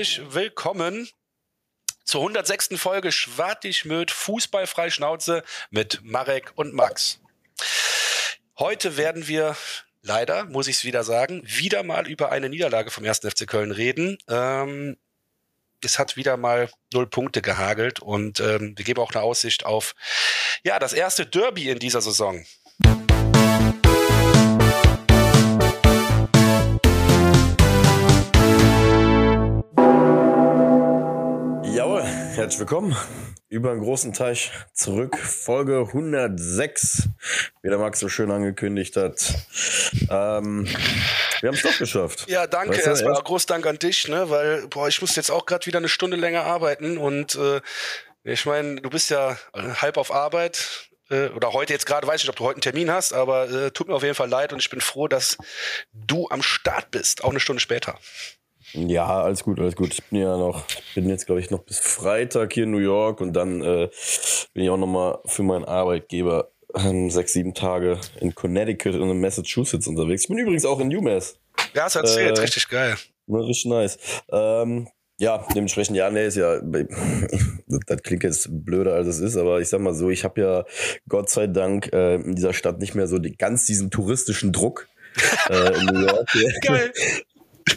herzlich willkommen zur 106. Folge Schwartig-Möd Fußballfrei Schnauze mit Marek und Max. Heute werden wir leider, muss ich es wieder sagen, wieder mal über eine Niederlage vom 1. FC Köln reden. Ähm, es hat wieder mal null Punkte gehagelt und ähm, wir geben auch eine Aussicht auf ja das erste Derby in dieser Saison. Herzlich willkommen. Über einen großen Teich zurück. Folge 106, wie der Max so schön angekündigt hat. Ähm, wir haben es doch geschafft. Ja, danke. Weißt du, Erstmal erst- groß Dank an dich, ne? Weil, boah, ich muss jetzt auch gerade wieder eine Stunde länger arbeiten und äh, ich meine, du bist ja äh, halb auf Arbeit. äh, Oder heute jetzt gerade, weiß ich nicht, ob du heute einen Termin hast, aber äh, tut mir auf jeden Fall leid und ich bin froh, dass du am Start bist, auch eine Stunde später. Ja, alles gut, alles gut. Ich bin ja noch, ich bin jetzt glaube ich noch bis Freitag hier in New York und dann äh, bin ich auch noch mal für meinen Arbeitgeber ähm, sechs, sieben Tage in Connecticut und in Massachusetts unterwegs. Ich bin übrigens auch in UMass. Ja, du erzählt, Äh, richtig geil. Richtig nice. Ähm, ja, dementsprechend, ja, nee, ist ja, das, das klingt jetzt blöder als es ist, aber ich sag mal so, ich habe ja Gott sei Dank äh, in dieser Stadt nicht mehr so die, ganz diesen touristischen Druck äh, in New York. Geil.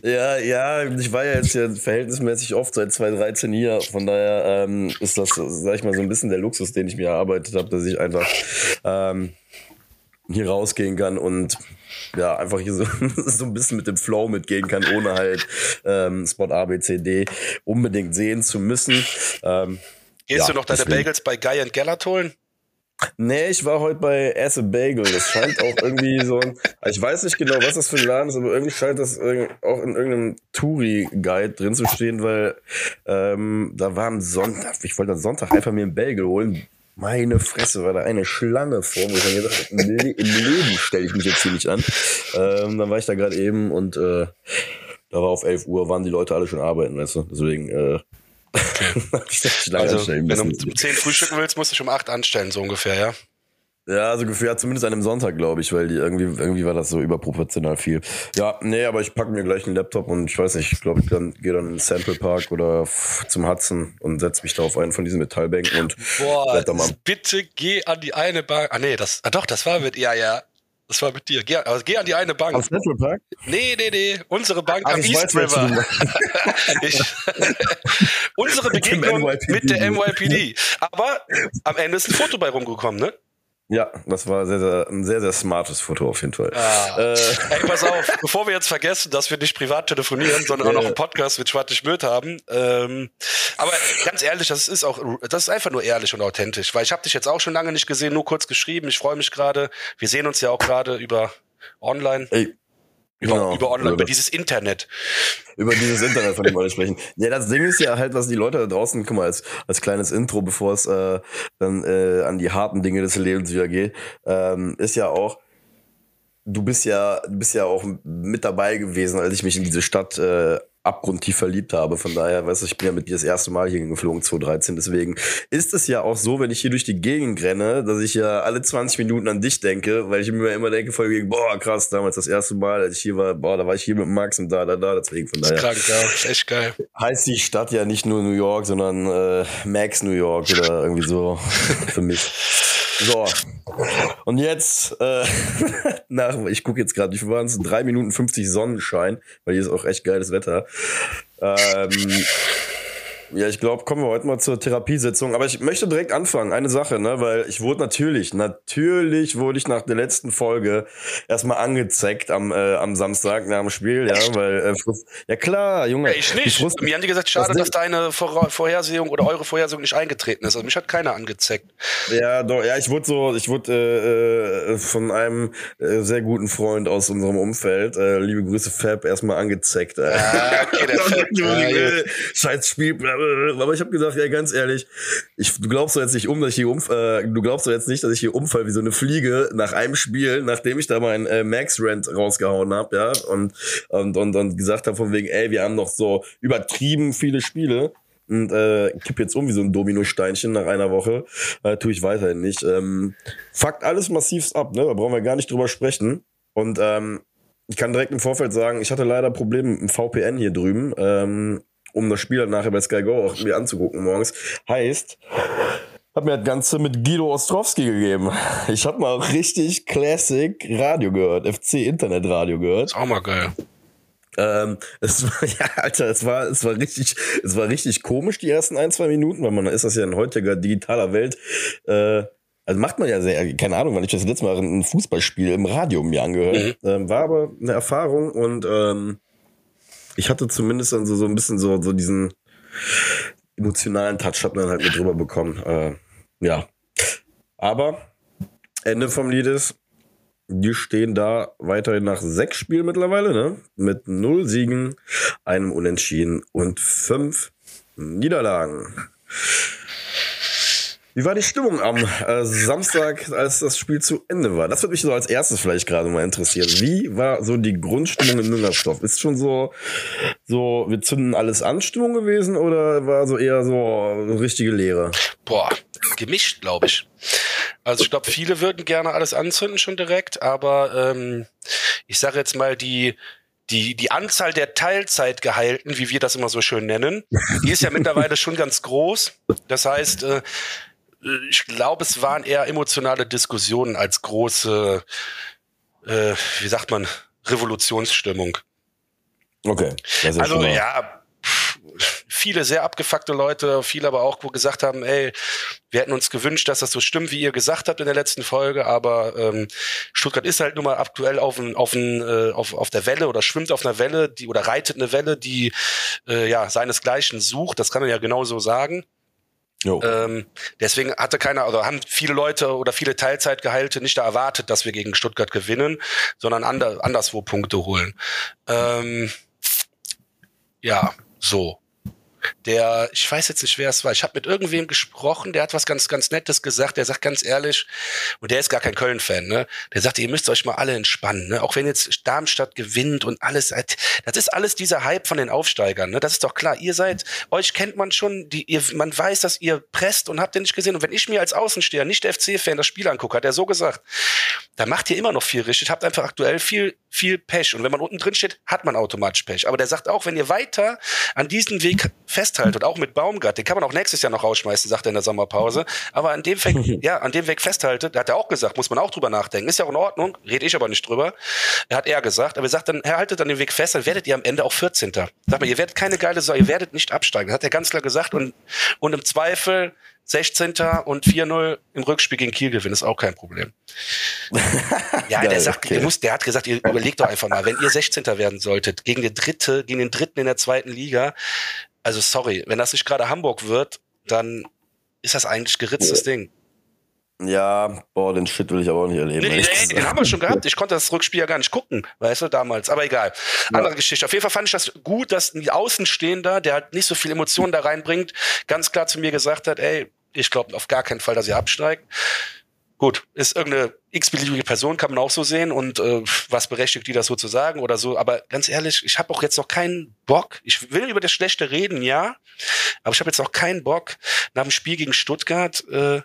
Ja, ja, ich war ja jetzt ja verhältnismäßig oft seit 2013 hier. Von daher ähm, ist das, sag ich mal, so ein bisschen der Luxus, den ich mir erarbeitet habe, dass ich einfach ähm, hier rausgehen kann und ja, einfach hier so, so ein bisschen mit dem Flow mitgehen kann, ohne halt ähm, Spot A, B, C, D unbedingt sehen zu müssen. Ähm, Gehst ja, du noch deine deswegen. Bagels bei Guy and Gellert holen? Nee, ich war heute bei Ass Bagel. Das scheint auch irgendwie so ein. Ich weiß nicht genau, was das für ein Laden ist, aber irgendwie scheint das auch in irgendeinem Touri-Guide drin zu stehen, weil ähm, da war am Sonntag, ich wollte am Sonntag einfach mir einen Bagel holen. Meine Fresse, war da eine Schlange vor mir. Ich hab gedacht, im, im Leben stelle ich mich jetzt hier nicht an. Ähm, dann war ich da gerade eben und äh, da war auf 11 Uhr, waren die Leute alle schon arbeiten, weißt du. Deswegen, äh, Schlange Also, wenn du um 10 frühstücken willst, musst du dich um 8 anstellen, so ungefähr, ja? Ja, also ungefähr, ja, zumindest an einem Sonntag, glaube ich, weil die irgendwie, irgendwie war das so überproportional viel. Ja, nee, aber ich packe mir gleich einen Laptop und ich weiß nicht, ich glaube, ich dann, gehe dann in den Central Park oder zum Hudson und setze mich da auf einen von diesen Metallbänken und Boah, werd da mal. bitte geh an die eine Bank. Ah, nee, das, ah, doch, das war mit, ja, ja. Das war mit dir. Geh, also geh an die eine Bank. Am Central Park? Nee, nee, nee. Unsere Bank Ach, am East weiß, River. ich, unsere Mit Begegnung NYPD. mit der NYPD. Aber am Ende ist ein Foto bei rumgekommen, ne? Ja, das war sehr, sehr, ein sehr, sehr smartes Foto auf jeden Fall. Ah. Äh, Ey, pass auf, bevor wir jetzt vergessen, dass wir nicht privat telefonieren, sondern auch noch einen Podcast mit Schwartig Möd haben. Ähm, aber ganz ehrlich, das ist auch, das ist einfach nur ehrlich und authentisch, weil ich habe dich jetzt auch schon lange nicht gesehen, nur kurz geschrieben. Ich freue mich gerade. Wir sehen uns ja auch gerade über online, ey, über, genau. über online, Über dieses Internet. über dieses Internet, von dem alle sprechen. Ja, das Ding ist ja halt, was die Leute da draußen, guck mal, als, als kleines Intro, bevor es äh, dann äh, an die harten Dinge des Lebens wieder geht, ähm, ist ja auch, du bist ja, du bist ja auch mit dabei gewesen, als ich mich in diese Stadt äh, abgrundtief verliebt habe. Von daher, weißt du, ich bin ja mit dir das erste Mal hier geflogen, 2013. Deswegen ist es ja auch so, wenn ich hier durch die Gegend renne, dass ich ja alle 20 Minuten an dich denke, weil ich mir immer denke, voll wegen, boah, krass, damals das erste Mal, als ich hier war, boah, da war ich hier mit Max und da, da, da, deswegen von Das ist daher krank, ja. Ist echt geil. heißt die Stadt ja nicht nur New York, sondern äh, Max New York oder irgendwie so für mich. So. Und jetzt, äh, nach, ich gucke jetzt gerade, wie viel waren es? 3 Minuten 50 Sonnenschein, weil hier ist auch echt geiles Wetter. Ähm, ja, ich glaube, kommen wir heute mal zur Therapiesitzung. Aber ich möchte direkt anfangen. Eine Sache, ne? Weil ich wurde natürlich, natürlich wurde ich nach der letzten Folge erstmal angezeckt am, äh, am Samstag nach dem Spiel, ja, weil äh, Frust- ja klar, Junge. Ja, ich nicht. Frust- Mir haben die gesagt, schade, Das dass deine Vor Vorhersehung oder eure Vorhersehung nicht eingetreten ist. Also mich hat keiner angezeckt. Ja, doch, ja, ich wurde so, ich wurde äh, äh, von einem äh, sehr guten Freund aus unserem Umfeld, äh, liebe Grüße Fab, erstmal angezeckt. Äh. Ah, okay, der Fab. Ja, Scheiß Spiel, bla. aber ich habe gesagt, ja, ganz ehrlich, ich, du glaubst doch jetzt nicht um, dass ich hier umf äh, du glaubst doch jetzt nicht, dass ich hier umfall wie so eine Fliege nach einem Spiel, nachdem ich da meinen äh, Max Rent rausgehauen hab, ja, und und und, und gesagt habe von wegen, ey, wir haben noch so übertrieben viele Spiele und äh, kipp jetzt um wie so ein Dominosteinchen nach einer Woche. Äh, tue ich weiterhin nicht. Ähm, fuckt alles massivst ab, ne? Da brauchen wir gar nicht drüber sprechen. Und ähm, ich kann direkt im Vorfeld sagen, ich hatte leider Probleme mit dem VPN hier drüben. Ähm, um das Spiel dann nachher bei Sky Go auch mir anzugucken morgens. Heißt, hab mir das Ganze mit Guido Ostrowski gegeben. Ich habe mal richtig Classic Radio gehört, FC Internet Radio gehört. Ist auch mal geil. Ähm, es war, ja, Alter, es war, es war richtig, es war richtig komisch, die ersten ein, zwei Minuten, weil man ist das ja in heutiger digitaler Welt, äh, also macht man ja sehr, keine Ahnung, wann ich das letzte Mal ein Fußballspiel im Radio mir angehört. Mhm. Ähm, war aber eine Erfahrung und ähm, ich hatte zumindest dann so, so ein bisschen so, so diesen emotionalen Touch hat man halt mit drüber bekommen. Äh, ja. Aber Ende vom Lied ist, die stehen da weiterhin nach sechs Spielen mittlerweile, ne? Mit null Siegen, einem Unentschieden und fünf Niederlagen. Wie war die Stimmung am äh, Samstag, als das Spiel zu Ende war? Das würde mich so als erstes vielleicht gerade mal interessieren. Wie war so die Grundstimmung in Müngersdorf? Ist schon so, so, wir zünden alles an Stimmung gewesen oder war so eher so richtige Leere? Boah, gemischt, glaube ich. Also ich glaube, viele würden gerne alles anzünden schon direkt, aber ähm, ich sage jetzt mal, die die, die Anzahl der Teilzeitgeheilten, wie wir das immer so schön nennen, die ist ja mittlerweile schon ganz groß. Das heißt, äh, ich glaube, es waren eher emotionale Diskussionen als große, äh, wie sagt man, Revolutionsstimmung. Okay. also ja, viele sehr abgefuckte Leute, viele aber auch, wo gesagt haben, ey, wir hätten uns gewünscht, dass das so stimmt, wie ihr gesagt habt in der letzten Folge, aber ähm, Stuttgart ist halt nun mal aktuell auf, ein, auf, ein, äh, auf, auf der Welle oder schwimmt auf einer Welle, die oder reitet eine Welle, die äh, ja seinesgleichen sucht, das kann man ja genauso sagen. Ähm, deswegen hatte keiner, oder haben viele Leute oder viele Teilzeitgeheilte nicht erwartet, dass wir gegen Stuttgart gewinnen, sondern ander, anderswo Punkte holen. Ähm, ja, so der, ich weiß jetzt nicht, wer es war, ich habe mit irgendwem gesprochen, der hat was ganz, ganz Nettes gesagt, der sagt ganz ehrlich, und der ist gar kein Köln-Fan, ne? Der sagte, ihr müsst euch mal alle entspannen, ne? Auch wenn jetzt Darmstadt gewinnt und alles, das ist alles dieser Hype von den Aufsteigern, ne? Das ist doch klar. Ihr seid, euch kennt man schon, die, ihr, man weiß, dass ihr presst und habt ihr nicht gesehen. Und wenn ich mir als Außensteher, nicht FC-Fan, das Spiel angucke, hat er so gesagt, da macht ihr immer noch viel richtig, habt einfach aktuell viel, viel Pech. Und wenn man unten drin steht, hat man automatisch Pech. Aber der sagt auch, wenn ihr weiter an diesem Weg festhaltet, auch mit Baumgart, den kann man auch nächstes Jahr noch rausschmeißen, sagt er in der Sommerpause. Aber an dem Weg, ja, an dem Weg festhaltet, hat er auch gesagt, muss man auch drüber nachdenken. Ist ja auch in Ordnung, rede ich aber nicht drüber. Er hat er gesagt, aber er sagt dann, er haltet an dem Weg fest, dann werdet ihr am Ende auch 14. Sag mal, ihr werdet keine geile Sache, ihr werdet nicht absteigen. Das hat er ganz klar gesagt und, und im Zweifel 16. und 4-0 im Rückspiel gegen Kiel gewinnen, ist auch kein Problem. ja, Geil, der sagt, okay. muss, der hat gesagt, ihr überlegt doch einfach mal, wenn ihr 16. werden solltet, gegen den Dritte, gegen den Dritten in der zweiten Liga, also sorry, wenn das nicht gerade Hamburg wird, dann ist das eigentlich geritztes. Ding. Ja, boah, den Shit will ich aber auch nicht erleben. Nee, nee, den haben wir schon gehabt. Ich konnte das Rückspiel ja gar nicht gucken, weißt du, damals. Aber egal. Andere ja. Geschichte. Auf jeden Fall fand ich das gut, dass ein Außenstehender, der halt nicht so viel Emotionen da reinbringt, ganz klar zu mir gesagt hat, ey, ich glaube auf gar keinen Fall, dass ihr absteigt. Gut, ist irgendeine x-beliebige Person, kann man auch so sehen und äh, was berechtigt die das so zu sagen oder so. Aber ganz ehrlich, ich habe auch jetzt noch keinen Bock. Ich will über das Schlechte reden, ja, aber ich habe jetzt auch keinen Bock nach dem Spiel gegen Stuttgart äh,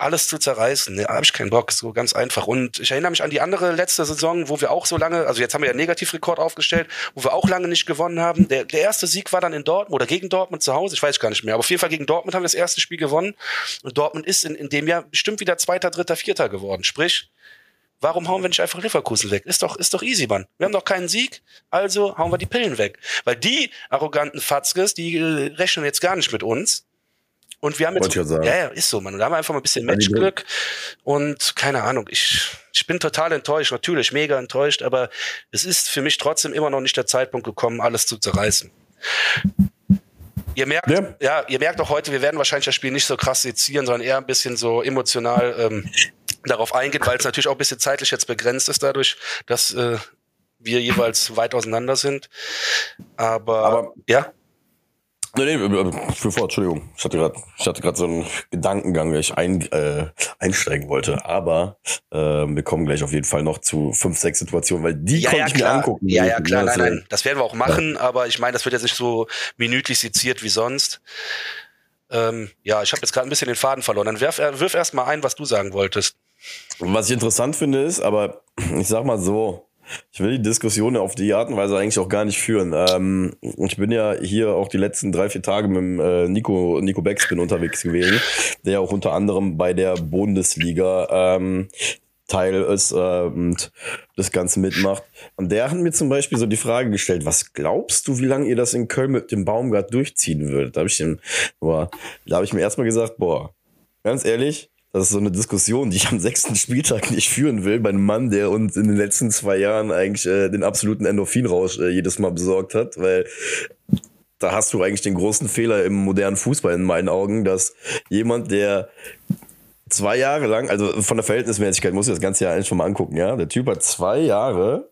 alles zu zerreißen. Ne, habe ich keinen Bock, so ganz einfach. Und ich erinnere mich an die andere letzte Saison, wo wir auch so lange, also jetzt haben wir ja Negativrekord aufgestellt, wo wir auch lange nicht gewonnen haben. Der, der erste Sieg war dann in Dortmund oder gegen Dortmund zu Hause, ich weiß gar nicht mehr. Aber auf jeden Fall gegen Dortmund haben wir das erste Spiel gewonnen. Und Dortmund ist in, in dem Jahr bestimmt wieder Zweiter, Dritter, Vierter geworden. Sprich, Warum hauen wir nicht einfach Leverkusen weg? Ist doch, ist doch easy, Mann. Wir haben doch keinen Sieg, also hauen wir die Pillen weg. Weil die arroganten Fatzkes, die äh, rechnen jetzt gar nicht mit uns. Und wir haben jetzt, ja, ja, ist so, man. Und da haben wir einfach mal ein bisschen Matchglück und keine Ahnung, ich, ich bin total enttäuscht, natürlich mega enttäuscht, aber es ist für mich trotzdem immer noch nicht der Zeitpunkt gekommen, alles zu zerreißen. Ihr merkt, ja. ja, ihr merkt auch heute, wir werden wahrscheinlich das Spiel nicht so krass sezieren, sondern eher ein bisschen so emotional ähm, darauf eingehen, weil es natürlich auch ein bisschen zeitlich jetzt begrenzt ist dadurch, dass äh, wir jeweils weit auseinander sind. Aber, Aber ja. Nee, nee, für vor, Entschuldigung. Ich hatte gerade, ich hatte gerade so einen Gedankengang, der ich ein, äh, einsteigen wollte. Aber äh, wir kommen gleich auf jeden Fall noch zu fünf, sechs Situationen, weil die ja, konnte ja, ich klar. mir angucken. Ja, ja, klar, nein, nein. Das werden wir auch machen, ja. aber ich meine, das wird jetzt nicht so minütlich seziert wie sonst. Ähm, ja, ich habe jetzt gerade ein bisschen den Faden verloren. Dann wirf, wirf erst mal ein, was du sagen wolltest. Was ich interessant finde ist, aber ich sag mal so, ich will die Diskussion auf die Art und Weise eigentlich auch gar nicht führen. Ähm, ich bin ja hier auch die letzten drei, vier Tage mit dem, äh, Nico, Nico Beckspin unterwegs gewesen, der auch unter anderem bei der Bundesliga ähm, Teil ist äh, und das Ganze mitmacht. Und der hat mir zum Beispiel so die Frage gestellt, was glaubst du, wie lange ihr das in Köln mit dem Baumgart durchziehen würdet? Da habe ich, da hab ich mir erstmal gesagt, boah, ganz ehrlich, das ist so eine Diskussion, die ich am sechsten Spieltag nicht führen will, bei einem Mann, der uns in den letzten zwei Jahren eigentlich äh, den absoluten Endorphinrausch äh, jedes Mal besorgt hat, weil da hast du eigentlich den großen Fehler im modernen Fußball in meinen Augen, dass jemand, der zwei Jahre lang, also von der Verhältnismäßigkeit muss ich das ganze Jahr eigentlich schon mal angucken, ja. Der Typ hat zwei Jahre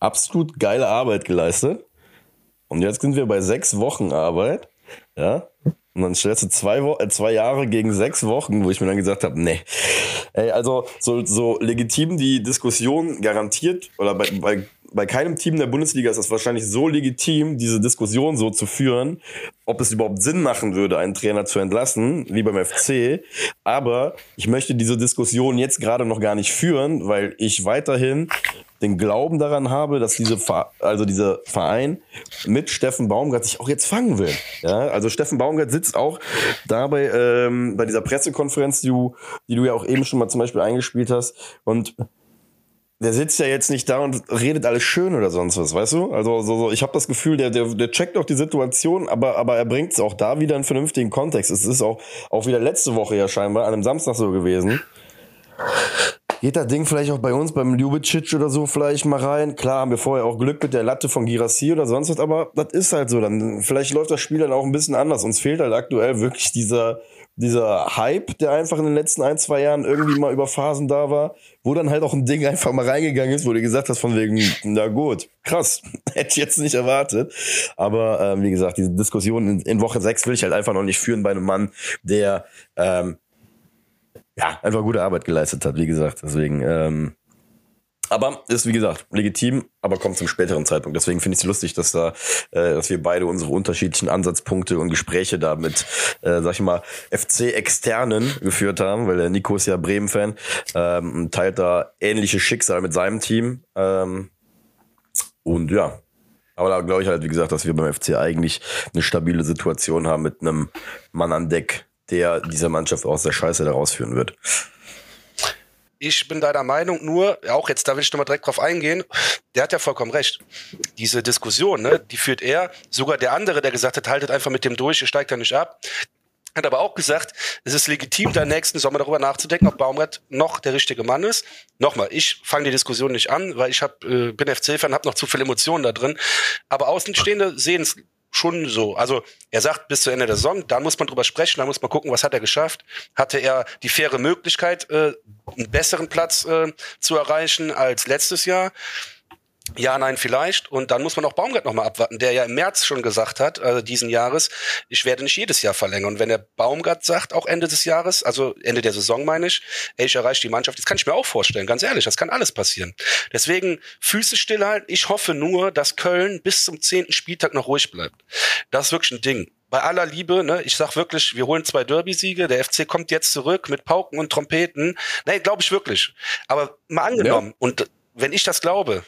absolut geile Arbeit geleistet. Und jetzt sind wir bei sechs Wochen Arbeit, ja. Und dann stellst du zwei, Wo äh, zwei Jahre gegen sechs Wochen, wo ich mir dann gesagt habe, nee. Ey, also so, so legitim die Diskussion garantiert oder bei, bei bei keinem Team der Bundesliga ist es wahrscheinlich so legitim, diese Diskussion so zu führen, ob es überhaupt Sinn machen würde, einen Trainer zu entlassen, wie beim FC. Aber ich möchte diese Diskussion jetzt gerade noch gar nicht führen, weil ich weiterhin den Glauben daran habe, dass diese also dieser Verein mit Steffen Baumgart sich auch jetzt fangen will. Ja, also Steffen Baumgart sitzt auch dabei ähm, bei dieser Pressekonferenz, die du, die du ja auch eben schon mal zum Beispiel eingespielt hast und der sitzt ja jetzt nicht da und redet alles schön oder sonst was, weißt du? Also so, so, ich habe das Gefühl, der, der, der checkt auch die Situation, aber, aber er bringt es auch da wieder in vernünftigen Kontext. Es ist auch, auch wieder letzte Woche ja scheinbar an einem Samstag so gewesen. Geht das Ding vielleicht auch bei uns beim Ljubicic oder so vielleicht mal rein? Klar haben wir vorher auch Glück mit der Latte von Girassi oder sonst was, aber das ist halt so. Dann vielleicht läuft das Spiel dann auch ein bisschen anders. Uns fehlt halt aktuell wirklich dieser dieser Hype, der einfach in den letzten ein, zwei Jahren irgendwie mal über Phasen da war, wo dann halt auch ein Ding einfach mal reingegangen ist, wo du gesagt hast von wegen, na gut, krass, hätte ich jetzt nicht erwartet. Aber ähm, wie gesagt, diese Diskussion in, in Woche sechs will ich halt einfach noch nicht führen bei einem Mann, der ähm, ja einfach gute Arbeit geleistet hat, wie gesagt. Deswegen ähm, aber ist wie gesagt legitim, aber kommt zum späteren Zeitpunkt. Deswegen finde ich es lustig, dass da, äh, dass wir beide unsere unterschiedlichen Ansatzpunkte und Gespräche da mit, äh, sag ich mal, FC-Externen geführt haben, weil der Nico ist ja Bremen-Fan, ähm, teilt da ähnliche Schicksal mit seinem Team. Ähm, und ja, aber da glaube ich halt, wie gesagt, dass wir beim FC eigentlich eine stabile Situation haben mit einem Mann an Deck, der diese Mannschaft aus der Scheiße da rausführen wird. Ich bin deiner Meinung, nur, auch jetzt, da will ich nochmal direkt drauf eingehen, der hat ja vollkommen recht. Diese Diskussion, ne, die führt er, sogar der andere, der gesagt hat, haltet einfach mit dem durch, ihr steigt da nicht ab, hat aber auch gesagt, es ist legitim, da nächsten Sommer darüber nachzudenken, ob Baumgart noch der richtige Mann ist. Nochmal, ich fange die Diskussion nicht an, weil ich hab, äh, bin FC-Fan, habe noch zu viele Emotionen da drin. Aber Außenstehende sehen es schon so. Also er sagt bis zu Ende der Saison, da muss man drüber sprechen, da muss man gucken, was hat er geschafft. Hatte er die faire Möglichkeit, äh, einen besseren Platz äh, zu erreichen als letztes Jahr? Ja, nein, vielleicht. Und dann muss man auch Baumgart nochmal abwarten, der ja im März schon gesagt hat, also diesen Jahres, ich werde nicht jedes Jahr verlängern. Und wenn der Baumgart sagt, auch Ende des Jahres, also Ende der Saison meine ich, ey, ich erreiche die Mannschaft, das kann ich mir auch vorstellen, ganz ehrlich, das kann alles passieren. Deswegen Füße stillhalten. Ich hoffe nur, dass Köln bis zum zehnten Spieltag noch ruhig bleibt. Das ist wirklich ein Ding bei aller Liebe, ne, ich sag wirklich, wir holen zwei Derby-Siege, der FC kommt jetzt zurück mit Pauken und Trompeten. Nee, glaube ich wirklich. Aber mal angenommen, ja. und wenn ich das glaube,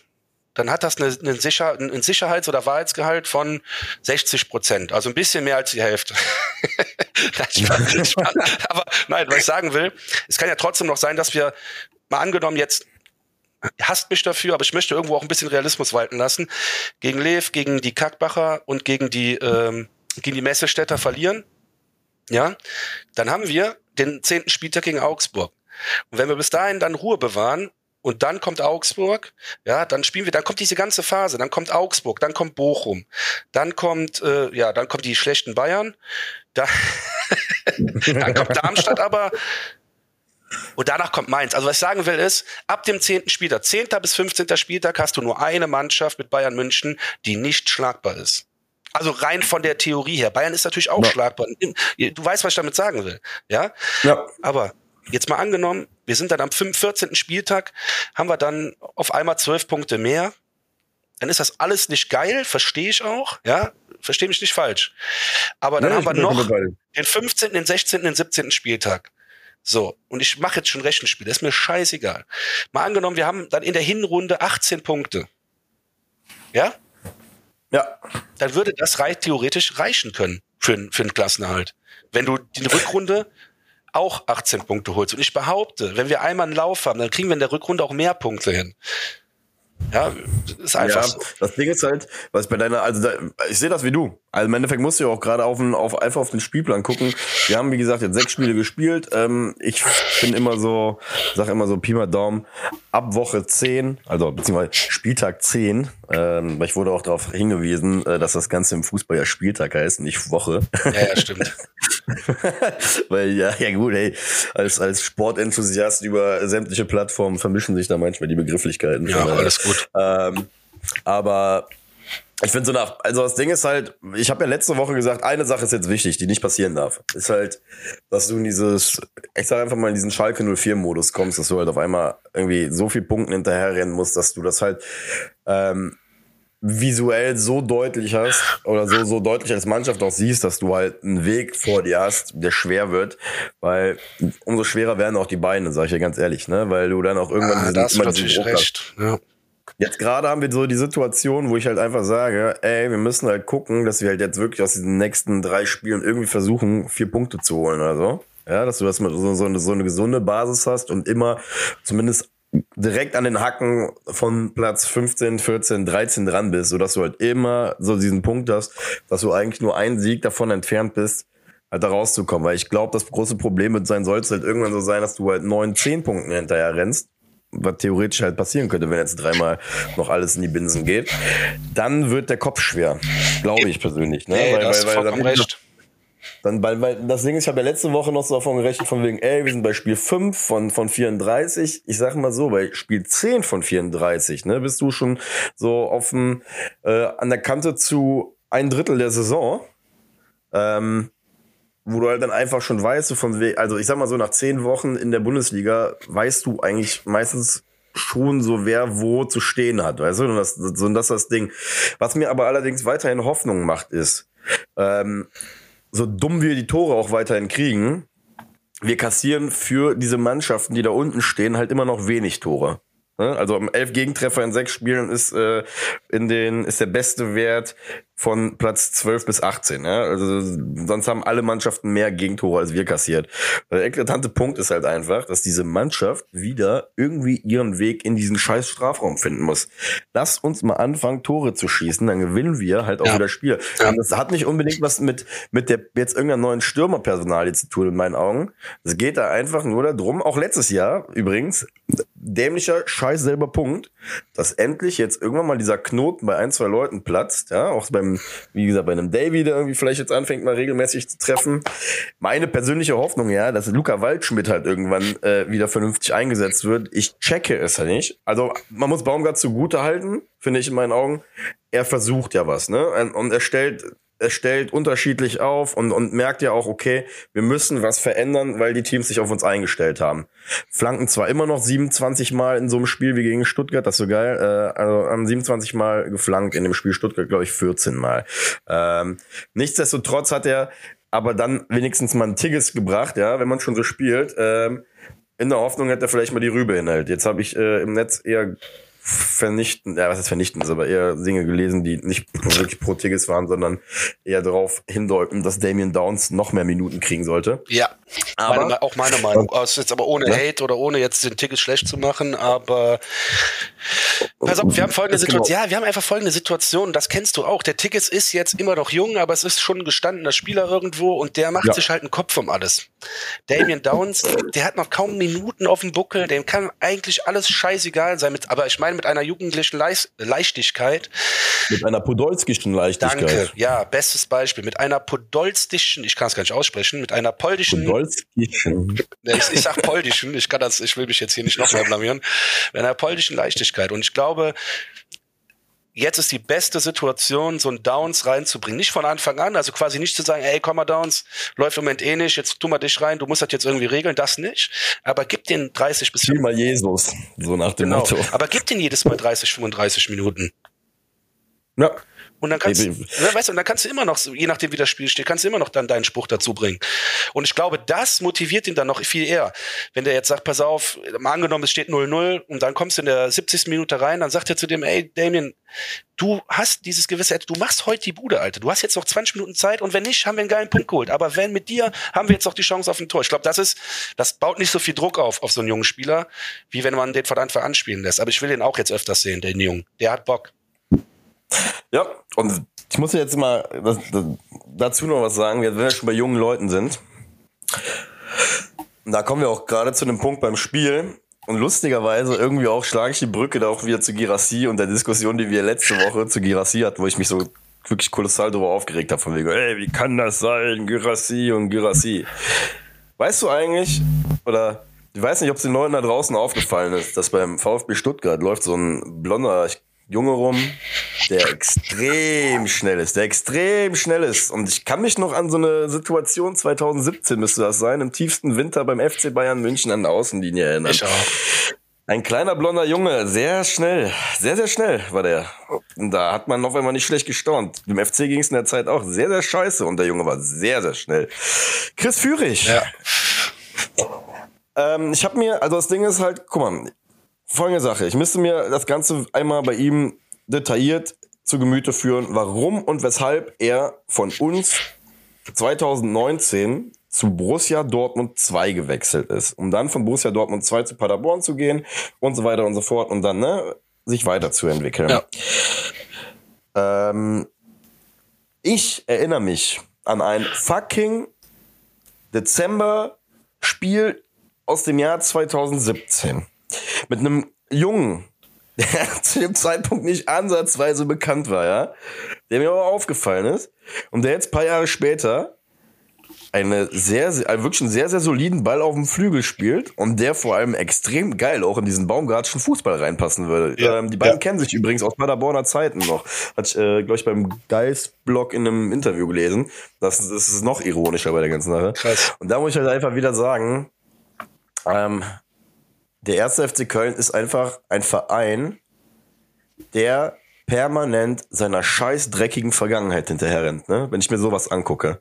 dann hat das eine, eine Sicher, ein Sicherheits- oder Wahrheitsgehalt von 60 Prozent, also ein bisschen mehr als die Hälfte. Aber nein, was ich sagen will, es kann ja trotzdem noch sein, dass wir mal angenommen jetzt hasst mich dafür, aber ich möchte irgendwo auch ein bisschen Realismus walten lassen. Gegen Lev, gegen die Kackbacher und gegen die ähm, gegen die Messestädter verlieren. Ja, dann haben wir den zehnten Spieltag gegen Augsburg. Und wenn wir bis dahin dann Ruhe bewahren und dann kommt Augsburg, ja, dann spielen wir, dann kommt diese ganze Phase, dann kommt Augsburg, dann kommt Bochum, dann kommt, äh, ja, dann kommt die schlechten Bayern, da, dann kommt Darmstadt aber und danach kommt Mainz. Also was ich sagen will ist, ab dem zehnten Spieltag, zehnter bis 15. Spieltag hast du nur eine Mannschaft mit Bayern München, die nicht schlagbar ist. Also rein von der Theorie her. Bayern ist natürlich auch ja. schlagbar. Du weißt, was ich damit sagen will. Ja? ja. Aber jetzt mal angenommen, wir sind dann am 14. Spieltag, haben wir dann auf einmal zwölf Punkte mehr. Dann ist das alles nicht geil, verstehe ich auch, ja, verstehe mich nicht falsch. Aber dann ja, haben wir noch den 15., den 16., den 17. Spieltag. So, und ich mache jetzt schon Rechenspiel, das ist mir scheißegal. Mal angenommen, wir haben dann in der Hinrunde 18 Punkte. Ja? Ja. Dann würde das rein theoretisch reichen können für, für einen Klassenerhalt. Wenn du die Rückrunde auch 18 Punkte holst. Und ich behaupte, wenn wir einmal einen Lauf haben, dann kriegen wir in der Rückrunde auch mehr Punkte hin. Ja, ist einfach ja, so. Das Ding ist halt, was bei deiner, also da, ich sehe das wie du. Also im Endeffekt musst du ja auch gerade auf, auf, einfach auf den Spielplan gucken. Wir haben, wie gesagt, jetzt sechs Spiele gespielt. Ähm, ich bin immer so, sag immer so Pi mal Daumen, ab Woche zehn, also beziehungsweise Spieltag zehn, ähm, weil ich wurde auch darauf hingewiesen, äh, dass das Ganze im Fußball ja Spieltag heißt, nicht Woche. Ja, ja, stimmt. weil, ja, ja gut, hey, als, als Sportenthusiast über sämtliche Plattformen vermischen sich da manchmal die Begrifflichkeiten. Ja, alles gut. Ähm, aber ich finde so nach, also das Ding ist halt, ich habe ja letzte Woche gesagt, eine Sache ist jetzt wichtig, die nicht passieren darf. Ist halt, dass du in dieses, ich sag einfach mal in diesen Schalke 04 Modus kommst, dass du halt auf einmal irgendwie so viel Punkten hinterherrennen musst, dass du das halt ähm, visuell so deutlich hast oder so, so deutlich als Mannschaft auch siehst, dass du halt einen Weg vor dir hast, der schwer wird, weil umso schwerer werden auch die Beine, sag ich dir ganz ehrlich, ne, weil du dann auch irgendwann ah, diesen, immer diesen recht. hast. Ja. Jetzt gerade haben wir so die Situation, wo ich halt einfach sage, ey, wir müssen halt gucken, dass wir halt jetzt wirklich aus diesen nächsten drei Spielen irgendwie versuchen, vier Punkte zu holen oder so. Ja, dass du das mal so, so, eine, so eine gesunde Basis hast und immer zumindest direkt an den Hacken von Platz 15, 14, 13 dran bist, sodass du halt immer so diesen Punkt hast, dass du eigentlich nur einen Sieg davon entfernt bist, halt da rauszukommen. Weil ich glaube, das große Problem wird sein, soll halt irgendwann so sein, dass du halt neun, zehn Punkten hinterher rennst was theoretisch halt passieren könnte, wenn jetzt dreimal noch alles in die Binsen geht, dann wird der Kopf schwer. Glaube ich persönlich. Ne? Hey, weil, weil, weil, dann, recht. Dann, weil, weil das Ding ist, ich habe ja letzte Woche noch so davon gerechnet, von wegen, ey, wir sind bei Spiel 5 von, von 34. Ich sage mal so, bei Spiel 10 von 34, ne, bist du schon so auf dem, äh, an der Kante zu ein Drittel der Saison. Ähm, wo du halt dann einfach schon weißt, so von wegen, also ich sag mal so, nach zehn Wochen in der Bundesliga weißt du eigentlich meistens schon so, wer wo zu stehen hat, weißt du? Und das, so, und das ist das Ding. Was mir aber allerdings weiterhin Hoffnung macht, ist, ähm, so dumm wir die Tore auch weiterhin kriegen, wir kassieren für diese Mannschaften, die da unten stehen, halt immer noch wenig Tore. Ne? Also elf Gegentreffer in sechs Spielen ist äh, in den ist der beste Wert von Platz 12 bis 18. Ja? Also sonst haben alle Mannschaften mehr Gegentore als wir kassiert. Der eklatante Punkt ist halt einfach, dass diese Mannschaft wieder irgendwie ihren Weg in diesen scheiß Strafraum finden muss. Lass uns mal anfangen, Tore zu schießen, dann gewinnen wir halt auch ja. wieder Spiel. Ja. Das hat nicht unbedingt was mit, mit der jetzt irgendeiner neuen Stürmerpersonal zu tun, in meinen Augen. Es geht da einfach nur darum, auch letztes Jahr übrigens, dämlicher Scheiß selber Punkt, dass endlich jetzt irgendwann mal dieser Knoten bei ein, zwei Leuten platzt, ja, auch beim, wie gesagt, bei einem Davy, der irgendwie vielleicht jetzt anfängt, mal regelmäßig zu treffen. Meine persönliche Hoffnung, ja, dass Luca Waldschmidt halt irgendwann äh, wieder vernünftig eingesetzt wird. Ich checke es ja nicht. Also man muss Baumgart zugute halten, finde ich in meinen Augen. Er versucht ja was, ne? Und er stellt stellt unterschiedlich auf und, und merkt ja auch, okay, wir müssen was verändern, weil die Teams sich auf uns eingestellt haben. Flanken zwar immer noch 27 Mal in so einem Spiel wie gegen Stuttgart, das ist so geil, äh, also haben 27 Mal geflankt, in dem Spiel Stuttgart, glaube ich, 14 Mal. Ähm, nichtsdestotrotz hat er aber dann wenigstens mal ein Tigges gebracht, ja, wenn man schon so spielt. Ähm, in der Hoffnung hätte er vielleicht mal die Rübe inhalt. Jetzt habe ich äh, im Netz eher vernichten, ja, was ist vernichtend, aber eher Dinge gelesen, die nicht wirklich pro Tigges waren, sondern eher darauf hindeuten, dass Damien Downs noch mehr Minuten kriegen sollte. Ja, aber meine, auch meine Meinung. Das ist jetzt aber ohne ja? Hate oder ohne jetzt den Tickets schlecht zu machen, aber pass auf, wir haben folgende Situation. Ja, wir haben einfach folgende Situation, das kennst du auch. Der Tickets ist jetzt immer noch jung, aber es ist schon ein gestandener Spieler irgendwo und der macht ja. sich halt einen Kopf um alles. Damien Downs, der hat noch kaum Minuten auf dem Buckel, dem kann eigentlich alles scheißegal sein, mit, aber ich meine mit einer jugendlichen Leis Leichtigkeit. Mit einer podolskischen Leichtigkeit. Danke, ja, bestes Beispiel. Mit einer podolstischen, ich kann es gar nicht aussprechen, mit einer poldischen. Podolskischen. Ich, ich sag poldischen, ich kann das, ich will mich jetzt hier nicht noch mehr blamieren. Mit einer poldischen Leichtigkeit. Und ich glaube, jetzt ist die beste Situation, so ein Downs reinzubringen. Nicht von Anfang an, also quasi nicht zu sagen, ey, komm mal Downs, läuft im Moment eh nicht, jetzt tu mal dich rein, du musst das jetzt irgendwie regeln, das nicht. Aber gib den 30 bis... Spiel mal Jesus, so nach dem genau. Motto. Aber gib den jedes Mal 30, 35 Minuten. Ja. Und dann kannst, weißt du, und dann kannst du immer noch, je nachdem wie das Spiel steht, kannst du immer noch dann deinen Spruch dazu bringen. Und ich glaube, das motiviert ihn dann noch viel eher. Wenn der jetzt sagt, pass auf, mal angenommen, es steht 0-0 und dann kommst du in der 70. Minute rein, dann sagt er zu dem, ey, Damien, du hast dieses gewisse, du machst heute die Bude, Alter. Du hast jetzt noch 20 Minuten Zeit und wenn nicht, haben wir einen geilen Punkt geholt. Aber wenn mit dir, haben wir jetzt noch die Chance auf ein Tor. Ich glaube, das ist, das baut nicht so viel Druck auf, auf so einen jungen Spieler, wie wenn man den von Anfang an spielen lässt. Aber ich will den auch jetzt öfters sehen, den Jungen. Der hat Bock. Ja, und ich muss jetzt mal dazu noch was sagen, wenn wir schon bei jungen Leuten sind. Da kommen wir auch gerade zu einem Punkt beim Spiel, und lustigerweise irgendwie auch schlage ich die Brücke da auch wieder zu Girassi und der Diskussion, die wir letzte Woche zu Girassi hatten, wo ich mich so wirklich kolossal darüber aufgeregt habe, von wegen, ey, wie kann das sein, Girassi und Girassi. Weißt du eigentlich, oder ich weiß nicht, ob es den Leuten da draußen aufgefallen ist, dass beim VfB Stuttgart läuft so ein blonder, ich Junge rum, der extrem schnell ist, der extrem schnell ist. Und ich kann mich noch an so eine Situation 2017 müsste das sein, im tiefsten Winter beim FC Bayern München an der Außenlinie erinnern. Ich auch. Ein kleiner blonder Junge, sehr schnell, sehr, sehr schnell war der. Und da hat man noch einmal nicht schlecht gestaunt. Dem FC ging es in der Zeit auch sehr, sehr scheiße und der Junge war sehr, sehr schnell. Chris Führig. Ja. Ähm, ich habe mir, also das Ding ist halt, guck mal, folgende Sache. Ich müsste mir das Ganze einmal bei ihm detailliert zu Gemüte führen, warum und weshalb er von uns 2019 zu Borussia Dortmund 2 gewechselt ist, um dann von Borussia Dortmund 2 zu Paderborn zu gehen und so weiter und so fort und dann ne, sich weiterzuentwickeln. Ja. Ähm, ich erinnere mich an ein fucking Dezember-Spiel aus dem Jahr 2017 mit einem Jungen, der zu dem Zeitpunkt nicht ansatzweise bekannt war, ja, der mir aber aufgefallen ist und der jetzt paar Jahre später eine sehr, sehr, wirklich einen sehr, sehr soliden Ball auf dem Flügel spielt und der vor allem extrem geil auch in diesen Baumgartschen Fußball reinpassen würde. Ja, ähm, die beiden ja. kennen sich übrigens aus Paderborner Zeiten noch. Hat ich, äh, glaube ich, beim Geist-Blog in einem Interview gelesen. Das, das ist noch ironischer bei der ganzen Sache. Krass. Und da muss ich halt einfach wieder sagen, ähm, der erste FC Köln ist einfach ein Verein, der permanent seiner scheiß dreckigen Vergangenheit hinterherrennt, ne? Wenn ich mir sowas angucke.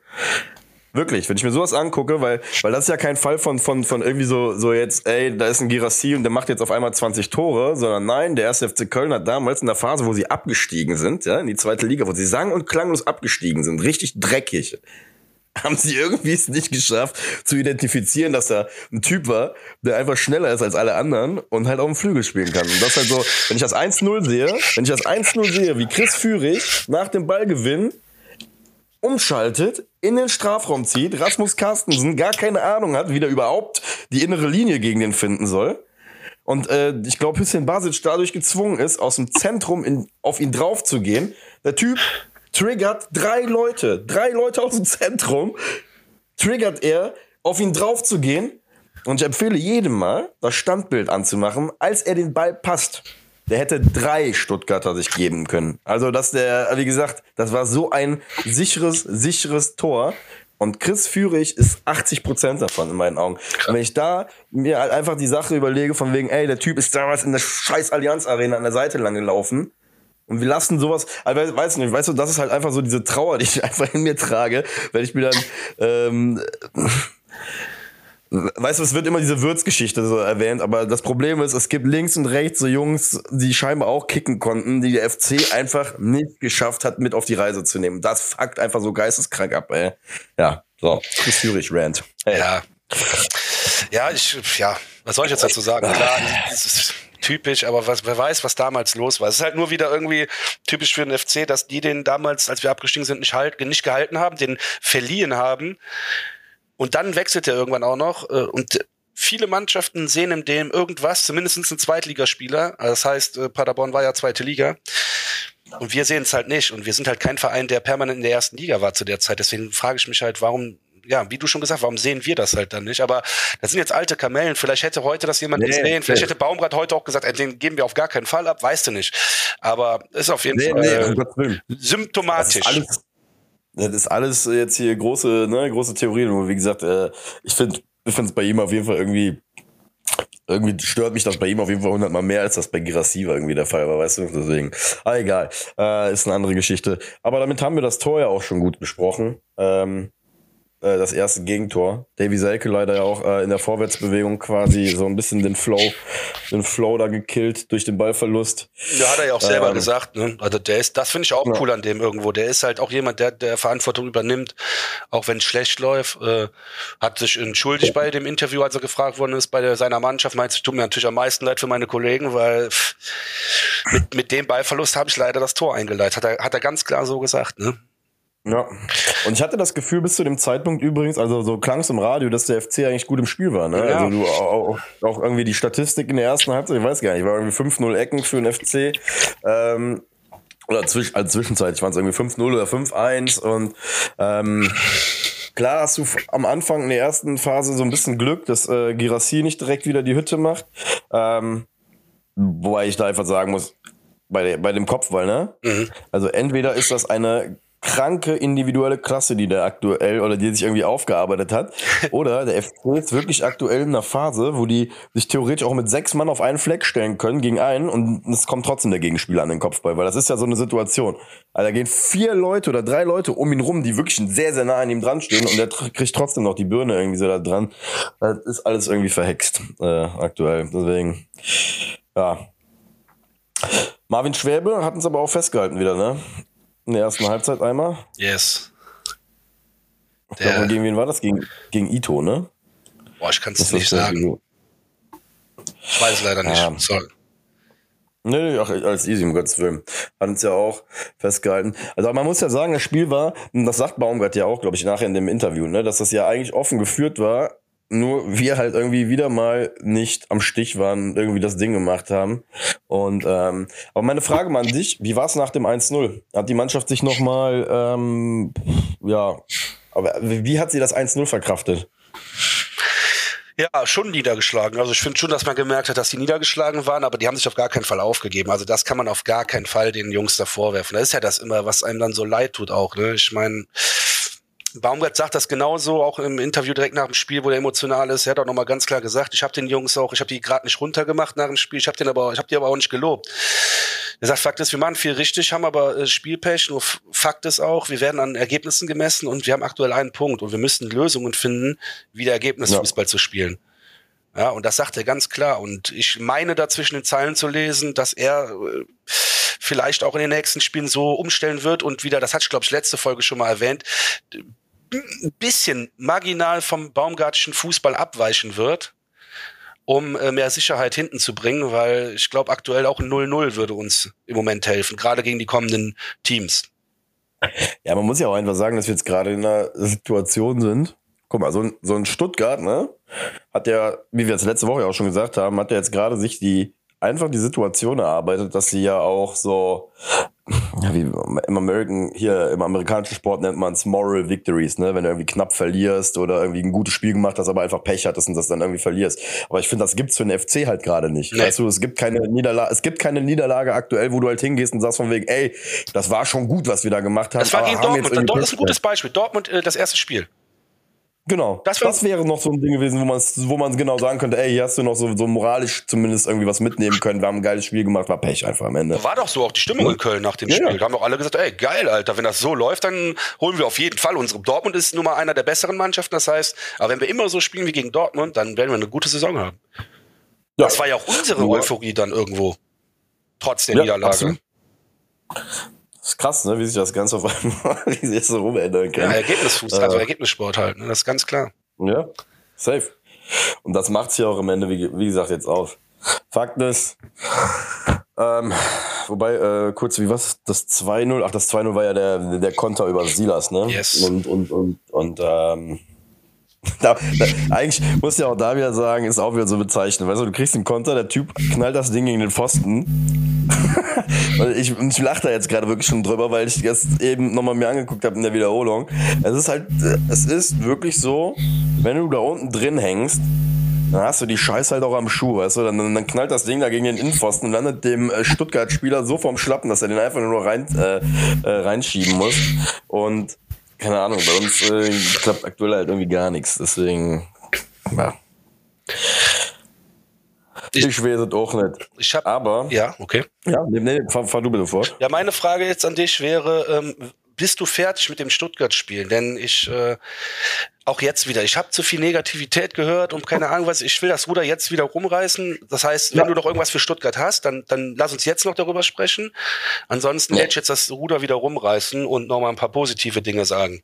Wirklich, wenn ich mir sowas angucke, weil, weil das ist ja kein Fall von, von, von irgendwie so, so jetzt, ey, da ist ein Girassi und der macht jetzt auf einmal 20 Tore, sondern nein, der erste FC Köln hat damals in der Phase, wo sie abgestiegen sind, ja, in die zweite Liga, wo sie sang- und klanglos abgestiegen sind, richtig dreckig, haben sie irgendwie es nicht geschafft zu identifizieren, dass er ein Typ war, der einfach schneller ist als alle anderen und halt auf dem Flügel spielen kann. Und das halt so, wenn ich das 1-0 sehe, wenn ich das 1-0 sehe, wie Chris Führig nach dem Ballgewinn umschaltet, in den Strafraum zieht, Rasmus Carstensen gar keine Ahnung hat, wie der überhaupt die innere Linie gegen den finden soll. Und äh, ich glaube, Hüssein Basic dadurch gezwungen ist, aus dem Zentrum in, auf ihn drauf zu gehen. Der Typ triggert drei Leute, drei Leute aus dem Zentrum, triggert er, auf ihn drauf zu gehen. Und ich empfehle jedem mal, das Standbild anzumachen, als er den Ball passt. Der hätte drei Stuttgarter sich geben können. Also, dass der, wie gesagt, das war so ein sicheres, sicheres Tor. Und Chris Führig ist 80 Prozent davon in meinen Augen. Und wenn ich da mir halt einfach die Sache überlege, von wegen, ey, der Typ ist damals in der scheiß Allianz Arena an der Seite lang gelaufen und wir lassen sowas, also weißt du nicht, weißt du, das ist halt einfach so diese Trauer, die ich einfach in mir trage, wenn ich mir dann, ähm, weißt du, es wird immer diese Würzgeschichte so erwähnt, aber das Problem ist, es gibt links und rechts so Jungs, die scheinbar auch kicken konnten, die der FC einfach nicht geschafft hat, mit auf die Reise zu nehmen. Das fuckt einfach so geisteskrank ab, ey. Ja, so, Chris Zürich Rant. Hey. Ja. Ja, ich, ja, was soll ich jetzt dazu sagen? Klar, es ist, typisch, aber was, wer weiß, was damals los war. Es ist halt nur wieder irgendwie typisch für den FC, dass die den damals, als wir abgestiegen sind, nicht, halt, nicht gehalten haben, den verliehen haben. Und dann wechselt er irgendwann auch noch. Äh, und viele Mannschaften sehen in dem irgendwas, zumindest ein Zweitligaspieler. Das heißt, äh, Paderborn war ja zweite Liga. Und wir sehen es halt nicht. Und wir sind halt kein Verein, der permanent in der ersten Liga war zu der Zeit. Deswegen frage ich mich halt, warum ja, wie du schon gesagt, warum sehen wir das halt dann nicht? Aber das sind jetzt alte Kamellen. Vielleicht hätte heute das jemand nee, gesehen. Vielleicht nee. hätte Baumgart heute auch gesagt, den geben wir auf gar keinen Fall ab. Weißt du nicht. Aber ist auf jeden nee, Fall äh, symptomatisch. Das ist, alles, das ist alles jetzt hier große, ne, große Theorien. Und wie gesagt, äh, ich finde, ich es bei ihm auf jeden Fall irgendwie irgendwie stört mich das bei ihm auf jeden Fall hundertmal mehr, als das bei Girassi war irgendwie der Fall war, weißt du? Deswegen. Ah, egal. Äh, ist eine andere Geschichte. Aber damit haben wir das Tor ja auch schon gut besprochen. Ähm, äh, das erste Gegentor. Davy Selke leider ja auch äh, in der Vorwärtsbewegung quasi so ein bisschen den Flow, den Flow da gekillt durch den Ballverlust. Ja, hat er ja auch selber ähm, gesagt. Ne? Also der ist, das finde ich auch ja. cool an dem irgendwo. Der ist halt auch jemand, der der Verantwortung übernimmt, auch wenn es schlecht läuft. Äh, hat sich entschuldigt bei dem Interview, als er gefragt worden ist bei der, seiner Mannschaft. Meint, es tut mir natürlich am meisten leid für meine Kollegen, weil pff, mit, mit dem Ballverlust habe ich leider das Tor eingeleitet. Hat er, hat er ganz klar so gesagt. Ne? Ja. Und ich hatte das Gefühl bis zu dem Zeitpunkt übrigens, also so klang es im Radio, dass der FC eigentlich gut im Spiel war. Ne? Ja. Also du auch, auch, irgendwie die Statistik in der ersten Halbzeit, ich weiß gar nicht, war irgendwie 5-0 Ecken für den FC. Ähm, oder zwisch, also zwischenzeitlich waren es irgendwie 5-0 oder 5-1 und ähm, Klar hast du am Anfang in der ersten Phase so ein bisschen Glück, dass äh, Girassi nicht direkt wieder die Hütte macht. Ähm, wobei ich da einfach sagen muss, bei, bei dem Kopfball, ne? Mhm. Also entweder ist das eine kranke individuelle Klasse, die der aktuell oder die sich irgendwie aufgearbeitet hat. Oder der FC ist wirklich aktuell in einer Phase, wo die sich theoretisch auch mit sechs Mann auf einen Fleck stellen können gegen einen und es kommt trotzdem der Gegenspieler an den Kopfball, weil das ist ja so eine Situation. Also da gehen vier Leute oder drei Leute um ihn rum, die wirklich sehr, sehr nah an ihm dran stehen und der kriegt trotzdem noch die Birne irgendwie so da dran. Das ist alles irgendwie verhext äh, aktuell. Deswegen, ja. Marvin Schwäbe hat uns aber auch festgehalten wieder, ne? In der ersten Halbzeit einmal. Yes. Der, glaub, gegen wen war das? Gegen, gegen Ito, ne? Boah, ich kann es nicht sagen. Ich weiß es leider nicht. Ja. Sorry. Nee, nee, ach, alles easy, um Gottes Willen. Hat uns ja auch festgehalten. Also man muss ja sagen, das Spiel war, das sagt Baumgart ja auch, glaube ich, nachher in dem Interview, ne, dass das ja eigentlich offen geführt war, nur wir halt irgendwie wieder mal nicht am Stich waren, irgendwie das Ding gemacht haben. Und ähm, aber meine Frage mal an dich, wie war es nach dem 1-0? Hat die Mannschaft sich nochmal, ähm, ja, aber wie hat sie das 1-0 verkraftet? Ja, schon niedergeschlagen. Also ich finde schon, dass man gemerkt hat, dass sie niedergeschlagen waren, aber die haben sich auf gar keinen Fall aufgegeben. Also das kann man auf gar keinen Fall den Jungs da vorwerfen. Das ist ja das immer, was einem dann so leid tut auch. Ne? Ich meine, Baumgart sagt das genauso, auch im Interview direkt nach dem Spiel, wo der emotional ist. Er hat auch nochmal ganz klar gesagt, ich habe den Jungs auch, ich habe die gerade nicht runtergemacht nach dem Spiel, ich habe den aber, ich habe die aber auch nicht gelobt. Er sagt, Fakt ist, wir machen viel richtig, haben aber äh, Spielpech. Nur Fakt ist auch, wir werden an Ergebnissen gemessen und wir haben aktuell einen Punkt und wir müssen Lösungen finden, wieder Ergebnisfußball ja. zu spielen. Ja, und das sagt er ganz klar. Und ich meine da zwischen den Zeilen zu lesen, dass er äh, vielleicht auch in den nächsten Spielen so umstellen wird und wieder, das hatte ich glaube ich letzte Folge schon mal erwähnt, ein bisschen marginal vom baumgartischen Fußball abweichen wird, um äh, mehr Sicherheit hinten zu bringen, weil ich glaube, aktuell auch ein 0-0 würde uns im Moment helfen, gerade gegen die kommenden Teams. Ja, man muss ja auch einfach sagen, dass wir jetzt gerade in einer Situation sind. Guck mal, so ein, so ein Stuttgart, ne, hat ja, wie wir es letzte Woche auch schon gesagt haben, hat ja jetzt gerade sich die einfach die Situation erarbeitet, dass sie ja auch so, ja, wie im American, hier im amerikanischen Sport nennt man es Moral Victories, ne? Wenn du irgendwie knapp verlierst oder irgendwie ein gutes Spiel gemacht hast, aber einfach Pech hattest und das dann irgendwie verlierst. Aber ich finde, das gibt's für den FC halt gerade nicht. Nee. Weißt du, es gibt keine Niederlage, es gibt keine Niederlage aktuell, wo du halt hingehst und sagst von wegen, ey, das war schon gut, was wir da gemacht haben. Das war gegen Dortmund. Dortmund ist ein gutes Beispiel. Dortmund, äh, das erste Spiel. Genau. Das, das, wäre noch so ein Ding gewesen, wo man wo man genau sagen könnte, ey, hier hast du noch so, so moralisch zumindest irgendwie was mitnehmen können. Wir haben ein geiles Spiel gemacht, war Pech einfach am Ende. War doch so auch die Stimmung in Köln nach dem ja, Spiel. Da haben doch alle gesagt, ey, geil, Alter, wenn das so läuft, dann holen wir auf jeden Fall unsere. Dortmund ist nun mal einer der besseren Mannschaften, das heißt, aber wenn wir immer so spielen wie gegen Dortmund, dann werden wir eine gute Saison haben. Ja. Das war ja auch unsere Euphorie dann irgendwo. Trotz der Niederlage. Absolut. Das ist krass, ne, wie sich das Ganze auf einmal, wie sich das so rumändern kann. Ja, Ergebnisfuß, also Ergebnissport halt, ne, das ist ganz klar. Ja, safe. Und das macht sich auch am Ende, wie, wie gesagt, jetzt auf. Fakt ist, ähm, wobei, äh, kurz, wie was? Das 2-0, ach, das 2-0 war ja der, der Konter über Silas, ne? Yes. Und, und, und, und, ähm, da, da, eigentlich muss ich auch da wieder sagen, ist auch wieder so bezeichnend. Weißt du, du kriegst einen Konter, der Typ knallt das Ding gegen den Pfosten. ich, ich lache da jetzt gerade wirklich schon drüber, weil ich das eben nochmal mir angeguckt habe in der Wiederholung. Es ist halt, es ist wirklich so, wenn du da unten drin hängst, dann hast du die Scheiße halt auch am Schuh, weißt du? Dann, dann knallt das Ding da gegen den Innenpfosten und landet dem äh, Stuttgart-Spieler so vorm Schlappen, dass er den einfach nur rein, äh, äh, reinschieben muss. Und keine Ahnung, bei uns äh, klappt aktuell halt irgendwie gar nichts. Deswegen, ja. Ich, ich weiß es auch nicht. Ich hab, Aber. Ja, okay. Ja, nee, nee, fahr, fahr du bitte fort. Ja, meine Frage jetzt an dich wäre, ähm, bist du fertig mit dem Stuttgart-Spiel? Denn ich, äh, auch jetzt wieder, ich habe zu viel Negativität gehört und keine Ahnung was, ich will das Ruder jetzt wieder rumreißen. Das heißt, wenn ja. du doch irgendwas für Stuttgart hast, dann, dann lass uns jetzt noch darüber sprechen. Ansonsten ja. werde ich jetzt das Ruder wieder rumreißen und nochmal ein paar positive Dinge sagen.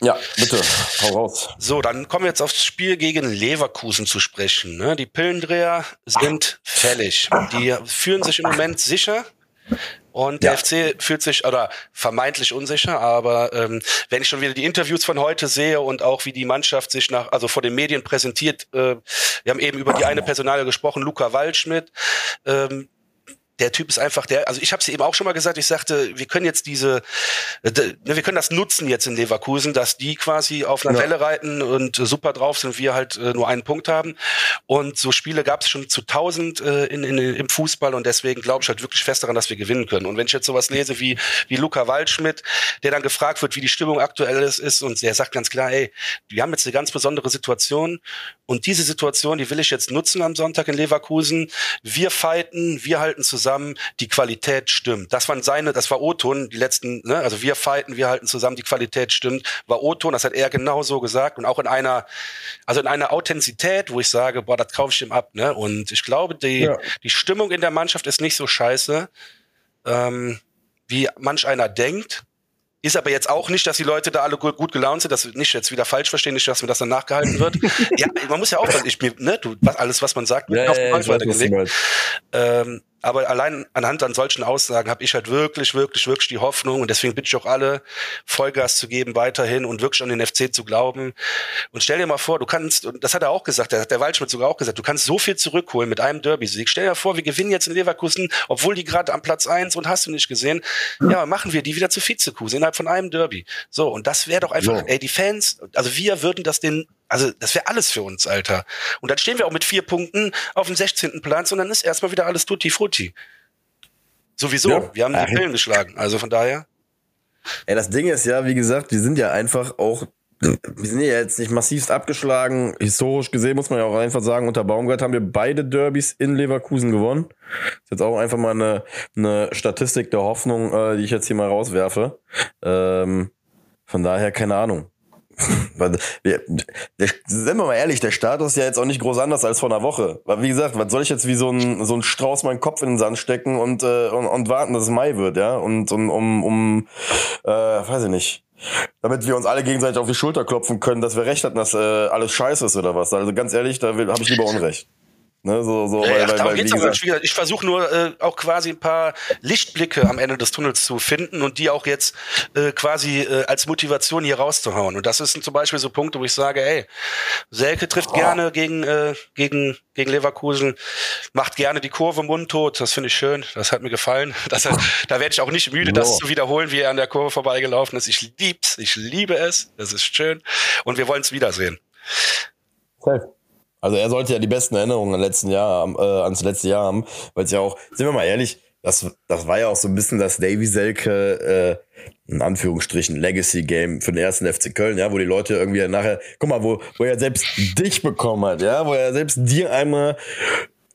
Ja, bitte, hau raus. So, dann kommen wir jetzt aufs Spiel gegen Leverkusen zu sprechen. Ne? Die Pillendreher sind fällig. Die fühlen sich im Moment sicher. Und der ja. FC fühlt sich oder vermeintlich unsicher, aber ähm, wenn ich schon wieder die Interviews von heute sehe und auch wie die Mannschaft sich nach, also vor den Medien präsentiert, äh, wir haben eben über die eine Personale gesprochen, Luca Waldschmidt, ähm, der Typ ist einfach der, also ich habe es eben auch schon mal gesagt, ich sagte, wir können jetzt diese, äh, ne, wir können das nutzen jetzt in Leverkusen, dass die quasi auf einer ja. Welle reiten und super drauf sind, wir halt äh, nur einen Punkt haben. Und so Spiele gab es schon zu tausend äh, in, in, im Fußball und deswegen glaube ich halt wirklich fest daran, dass wir gewinnen können. Und wenn ich jetzt sowas lese wie, wie Luca Waldschmidt, der dann gefragt wird, wie die Stimmung aktuell ist, ist und der sagt ganz klar, ey, wir haben jetzt eine ganz besondere Situation und diese Situation, die will ich jetzt nutzen am Sonntag in Leverkusen. Wir fighten, wir halten zusammen, die Qualität stimmt. Das waren seine, das war O-Ton, die letzten, ne? also wir fighten, wir halten zusammen, die Qualität stimmt, war O-Ton, das hat er genau so gesagt und auch in einer, also in einer Authentizität, wo ich sage, boah, das kaufe ich ihm ab, ne? Und ich glaube, die, ja. die Stimmung in der Mannschaft ist nicht so scheiße, ähm, wie manch einer denkt. Ist aber jetzt auch nicht, dass die Leute da alle gut, gut gelaunt sind, dass wir nicht jetzt wieder falsch verstehen, nicht, dass mir das dann nachgehalten wird. ja, man muss ja auch, ich ne, du, alles, was man sagt, wird ja, auf den ja, weitergelegt. Ähm, aber allein anhand an solchen Aussagen habe ich halt wirklich, wirklich, wirklich die Hoffnung und deswegen bitte ich auch alle, Vollgas zu geben weiterhin und wirklich an den FC zu glauben. Und stell dir mal vor, du kannst, und das hat er auch gesagt, der hat der Waldschmidt sogar auch gesagt, du kannst so viel zurückholen mit einem Derby-Sieg. Stell dir vor, wir gewinnen jetzt in Leverkusen, obwohl die gerade am Platz eins und hast du nicht gesehen, ja, machen wir die wieder zu Vizekusen innerhalb von einem Derby. So, und das wäre doch einfach, so. ey, die Fans, also wir würden das den also das wäre alles für uns, Alter. Und dann stehen wir auch mit vier Punkten auf dem 16. Platz und dann ist erstmal wieder alles tutti frutti. Sowieso, ja. wir haben die Pillen geschlagen. Also von daher. Ey, das Ding ist ja, wie gesagt, wir sind ja einfach auch, wir sind ja jetzt nicht massivst abgeschlagen. Historisch gesehen muss man ja auch einfach sagen, unter Baumgart haben wir beide Derbys in Leverkusen gewonnen. Das ist jetzt auch einfach mal eine, eine Statistik der Hoffnung, äh, die ich jetzt hier mal rauswerfe. Ähm, von daher keine Ahnung. Der, sind wir mal ehrlich, der Status ist ja jetzt auch nicht groß anders als vor einer Woche. Weil wie gesagt, was soll ich jetzt wie so ein, so ein Strauß meinen Kopf in den Sand stecken und, äh, und, und warten, dass es Mai wird, ja? Und, und um, um äh, weiß ich nicht. Damit wir uns alle gegenseitig auf die Schulter klopfen können, dass wir recht hatten, dass äh, alles scheiße ist oder was. Also ganz ehrlich, da habe ich lieber Unrecht. Ne, so, so, ja, weil, weil, weil, gesagt, ich versuche nur äh, auch quasi ein paar Lichtblicke am Ende des Tunnels zu finden und die auch jetzt äh, quasi äh, als Motivation hier rauszuhauen. Und das sind zum Beispiel so Punkte, wo ich sage, ey, Selke trifft oh. gerne gegen, äh, gegen, gegen Leverkusen, macht gerne die Kurve mundtot. Das finde ich schön. Das hat mir gefallen. Das, da werde ich auch nicht müde, das zu wiederholen, wie er an der Kurve vorbeigelaufen ist. Ich lieb's, ich liebe es. Das ist schön. Und wir wollen es wiedersehen. Safe. Also er sollte ja die besten Erinnerungen an letzten Jahr, äh, ans letzte Jahr haben, weil es ja auch, sind wir mal ehrlich, das, das war ja auch so ein bisschen das Davy Selke, äh, in Anführungsstrichen, Legacy-Game für den ersten FC Köln, ja, wo die Leute irgendwie nachher, guck mal, wo, wo er selbst dich bekommen hat, ja, wo er selbst dir einmal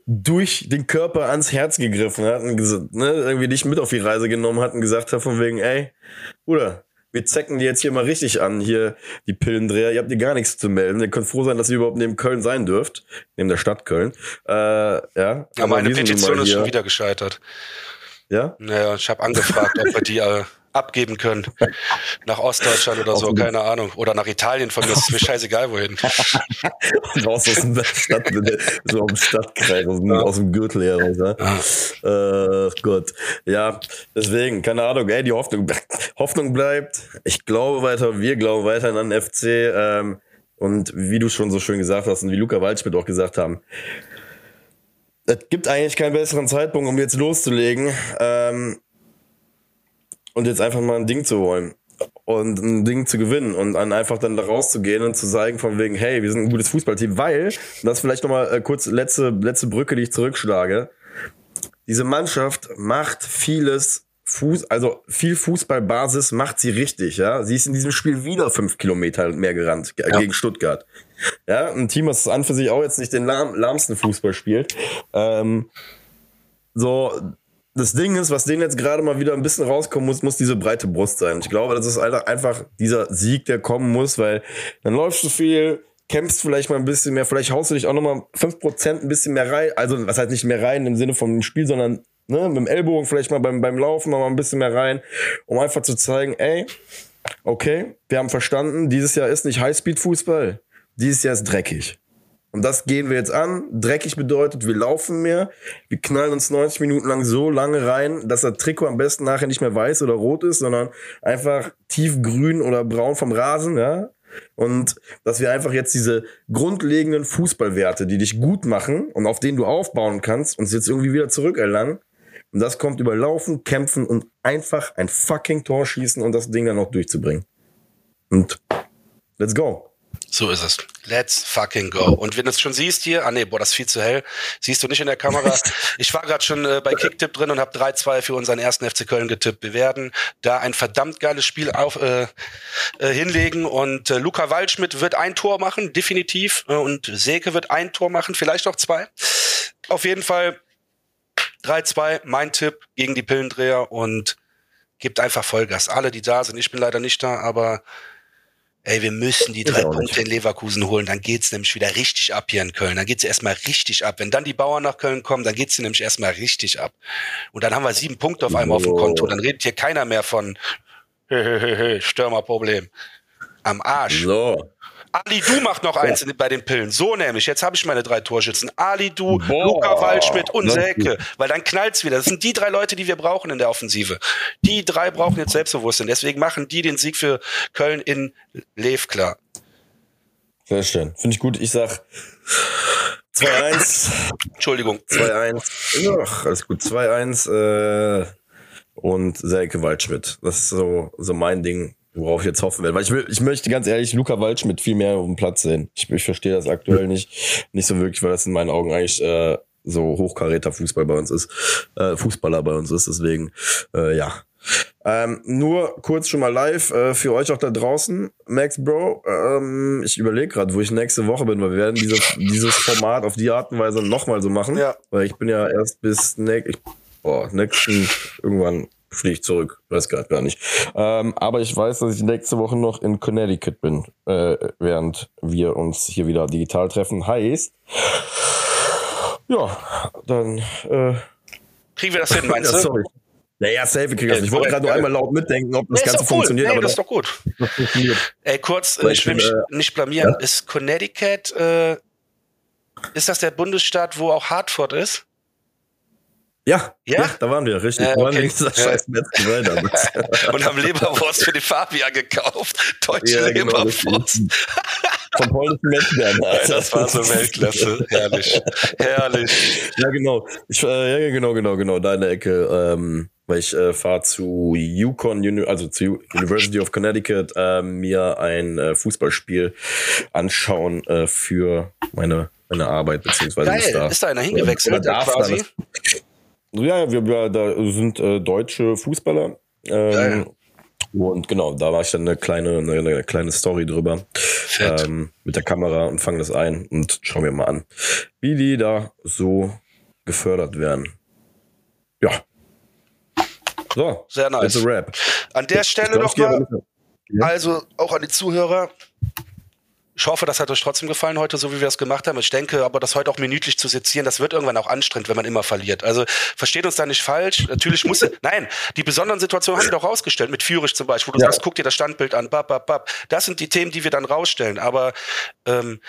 durch den Körper ans Herz gegriffen hat und gesagt, ne, irgendwie dich mit auf die Reise genommen hat und gesagt hat von wegen, ey, Bruder, wir zecken die jetzt hier mal richtig an, hier die Pillendreher. Ihr habt hier gar nichts zu melden. Ihr könnt froh sein, dass ihr überhaupt neben Köln sein dürft, neben der Stadt Köln. Äh, ja, ja meine Petition ist schon wieder gescheitert. Ja? Naja, ich habe angefragt, ob wir die äh, abgeben können. Nach Ostdeutschland oder so, keine Ahnung. Oder nach Italien von mir, ist mir scheißegal wohin. Raus aus dem Stadt, so am Stadtkreis, aus dem, ja. aus dem Gürtel her raus. Ne? Ja. Äh, Gott. Ja, deswegen, keine Ahnung, ey, die Hoffnung, Hoffnung bleibt. Ich glaube weiter, wir glauben weiter an den FC. Ähm, und wie du schon so schön gesagt hast und wie Luca Waldschmidt auch gesagt haben, es gibt eigentlich keinen besseren Zeitpunkt, um jetzt loszulegen. Ähm, und jetzt einfach mal ein Ding zu holen und ein Ding zu gewinnen und dann einfach dann da rauszugehen und zu sagen von wegen, hey, wir sind ein gutes Fußballteam, weil, das vielleicht nochmal äh, kurz letzte, letzte Brücke, die ich zurückschlage, diese Mannschaft macht vieles Fuß, also viel Fußballbasis macht sie richtig, ja. Sie ist in diesem Spiel wieder fünf Kilometer mehr gerannt ja. gegen Stuttgart. Ja, ein Team, was an für sich auch jetzt nicht den lahm, lahmsten Fußball spielt. Ähm, so, das Ding ist, was denen jetzt gerade mal wieder ein bisschen rauskommen muss, muss diese breite Brust sein. Ich glaube, das ist einfach dieser Sieg, der kommen muss, weil dann läufst du viel, kämpfst vielleicht mal ein bisschen mehr, vielleicht haust du dich auch nochmal fünf Prozent ein bisschen mehr rein. Also, was heißt nicht mehr rein im Sinne vom Spiel, sondern ne, mit dem Ellbogen vielleicht mal beim, beim Laufen nochmal ein bisschen mehr rein, um einfach zu zeigen, ey, okay, wir haben verstanden, dieses Jahr ist nicht Highspeed-Fußball, dieses Jahr ist dreckig. Und das gehen wir jetzt an. Dreckig bedeutet, wir laufen mehr. Wir knallen uns 90 Minuten lang so lange rein, dass das Trikot am besten nachher nicht mehr weiß oder rot ist, sondern einfach tiefgrün oder braun vom Rasen, ja. Und dass wir einfach jetzt diese grundlegenden Fußballwerte, die dich gut machen und auf denen du aufbauen kannst, uns jetzt irgendwie wieder zurückerlangen. Und das kommt über Laufen, Kämpfen und einfach ein fucking Tor schießen und das Ding dann noch durchzubringen. Und let's go. So ist es. Let's fucking go. Und wenn du es schon siehst hier, ah nee, boah, das ist viel zu hell, siehst du nicht in der Kamera. Ich war gerade schon äh, bei Kicktipp drin und habe 3-2 für unseren ersten FC Köln getippt. Wir werden da ein verdammt geiles Spiel auf, äh, äh, hinlegen und äh, Luca Waldschmidt wird ein Tor machen, definitiv. Äh, und Seke wird ein Tor machen, vielleicht auch zwei. Auf jeden Fall 3-2, mein Tipp gegen die Pillendreher und gibt einfach Vollgas. Alle, die da sind, ich bin leider nicht da, aber Ey, wir müssen die drei Punkte nicht. in Leverkusen holen, dann geht's nämlich wieder richtig ab hier in Köln. Dann geht's erstmal richtig ab. Wenn dann die Bauern nach Köln kommen, dann geht's nämlich erstmal richtig ab. Und dann haben wir sieben Punkte auf einmal oh. auf dem Konto. Dann redet hier keiner mehr von Stürmerproblem. Am Arsch. So. Ali Du macht noch eins bei den Pillen. So nämlich. Jetzt habe ich meine drei Torschützen. Ali Du, Boah. Luca Waldschmidt und Selke. Weil dann knallt's wieder. Das sind die drei Leute, die wir brauchen in der Offensive. Die drei brauchen jetzt Selbstbewusstsein. Deswegen machen die den Sieg für Köln in Lev klar. Sehr schön. Finde ich gut. Ich sag 2-1. Entschuldigung. 2-1. Ach, alles gut. 2-1 äh, und Selke Waldschmidt. Das ist so, so mein Ding worauf ich jetzt hoffen werde. Weil ich will, ich möchte ganz ehrlich Luca Waldschmidt viel mehr auf dem Platz sehen. Ich, ich verstehe das aktuell nicht, nicht so wirklich, weil das in meinen Augen eigentlich äh, so hochkaräter Fußball bei uns ist, äh, Fußballer bei uns ist. Deswegen, äh, ja. Ähm, nur kurz schon mal live äh, für euch auch da draußen, Max Bro. Ähm, ich überlege gerade, wo ich nächste Woche bin, weil wir werden diese, dieses Format auf die Art und Weise nochmal so machen. Ja. Weil ich bin ja erst bis ne boah, nächsten irgendwann fliege ich zurück. Weiß gerade gar nicht. Ähm, aber ich weiß, dass ich nächste Woche noch in Connecticut bin, äh, während wir uns hier wieder digital treffen. Heißt, ja, dann äh, kriegen wir das hin, meinst du? ja, sorry. Naja, safe kriegen das. Ich wollte gerade nur einmal laut mitdenken, ob das nee, Ganze cool. funktioniert. Nee, aber das ist doch gut. Ey, kurz, äh, ich will mich äh, nicht blamieren. Ja? Ist Connecticut, äh, ist das der Bundesstaat, wo auch Hartford ist? Ja, ja, ja, da waren wir, richtig. Äh, okay. Da waren wir dieser scheiß Metzgerei damals. Und haben Leberwurst für die Fabian gekauft. Deutsche ja, genau, Leberwurst. Vom polnischen Metzger. Das war so Weltklasse. Herrlich. Herrlich. Ja, genau. Ich, äh, ja, genau, genau, genau. Deine Ecke. Ähm, weil ich äh, fahre zu Yukon, also zu University of Connecticut, äh, mir ein äh, Fußballspiel anschauen äh, für meine meine Arbeit beziehungsweise Geil. ist da, ist da einer hingewechselt quasi? Da, ja, wir, wir da sind äh, deutsche Fußballer. Ähm, und genau, da war ich dann eine kleine, eine, eine kleine Story drüber ähm, mit der Kamera und fange das ein und schauen wir mal an, wie die da so gefördert werden. Ja. So, sehr nice. Rap. An der Stelle nochmal, also auch an die Zuhörer, ich hoffe, das hat euch trotzdem gefallen heute, so wie wir es gemacht haben. Ich denke, aber das heute auch minütlich zu sezieren, das wird irgendwann auch anstrengend, wenn man immer verliert. Also versteht uns da nicht falsch. Natürlich muss, nein, die besonderen Situationen haben wir doch rausgestellt, mit Führig zum Beispiel, wo du ja. sagst, guck dir das Standbild an, bap, bap, bap. Das sind die Themen, die wir dann rausstellen. Aber ähm,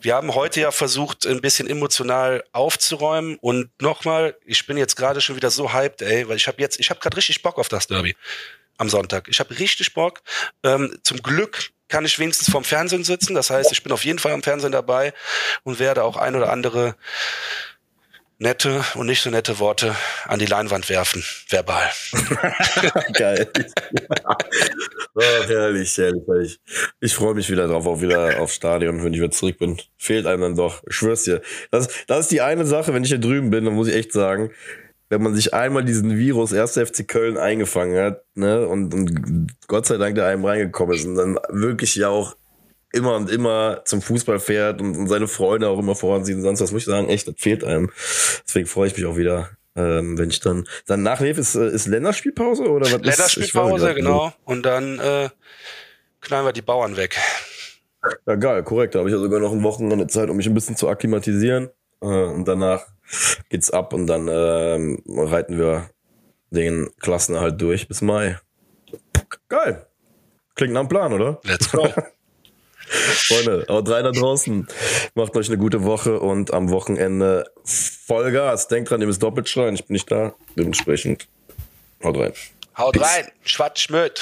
wir haben heute ja versucht, ein bisschen emotional aufzuräumen. Und nochmal, ich bin jetzt gerade schon wieder so hyped, ey, weil ich habe jetzt, ich habe gerade richtig Bock auf das Derby am Sonntag. Ich habe richtig Bock. Ähm, zum Glück kann ich wenigstens vorm Fernsehen sitzen. Das heißt, ich bin auf jeden Fall am Fernsehen dabei und werde auch ein oder andere nette und nicht so nette Worte an die Leinwand werfen, verbal. Geil. oh, herrlich, herrlich. Ich freue mich wieder drauf, auch wieder aufs Stadion, wenn ich wieder zurück bin. Fehlt einem dann doch. Ich schwör's dir. Das, das ist die eine Sache, wenn ich hier drüben bin, dann muss ich echt sagen, wenn man sich einmal diesen Virus 1. FC Köln eingefangen hat, ne, und, und Gott sei Dank da einem reingekommen ist und dann wirklich ja auch immer und immer zum Fußball fährt und, und seine Freunde auch immer voransieht und sonst was, muss ich sagen, echt, das fehlt einem. Deswegen freue ich mich auch wieder, ähm, wenn ich dann, dann nach Nev ist, ist Länderspielpause oder was? Länderspielpause, genau. Und dann äh, knallen wir die Bauern weg. Ja, geil, korrekt. Da habe ich ja sogar noch ein Wochenende Zeit, um mich ein bisschen zu akklimatisieren. Äh, und danach geht's ab und dann ähm, reiten wir den Klassen halt durch bis Mai. Geil. Klingt nach einem Plan, oder? Let's go. Freunde, haut rein da draußen. Macht euch eine gute Woche und am Wochenende Vollgas. Denkt dran, ihr müsst doppelt schreien. Ich bin nicht da. Dementsprechend haut rein. Haut Peace. rein. Schwatz Schmöd.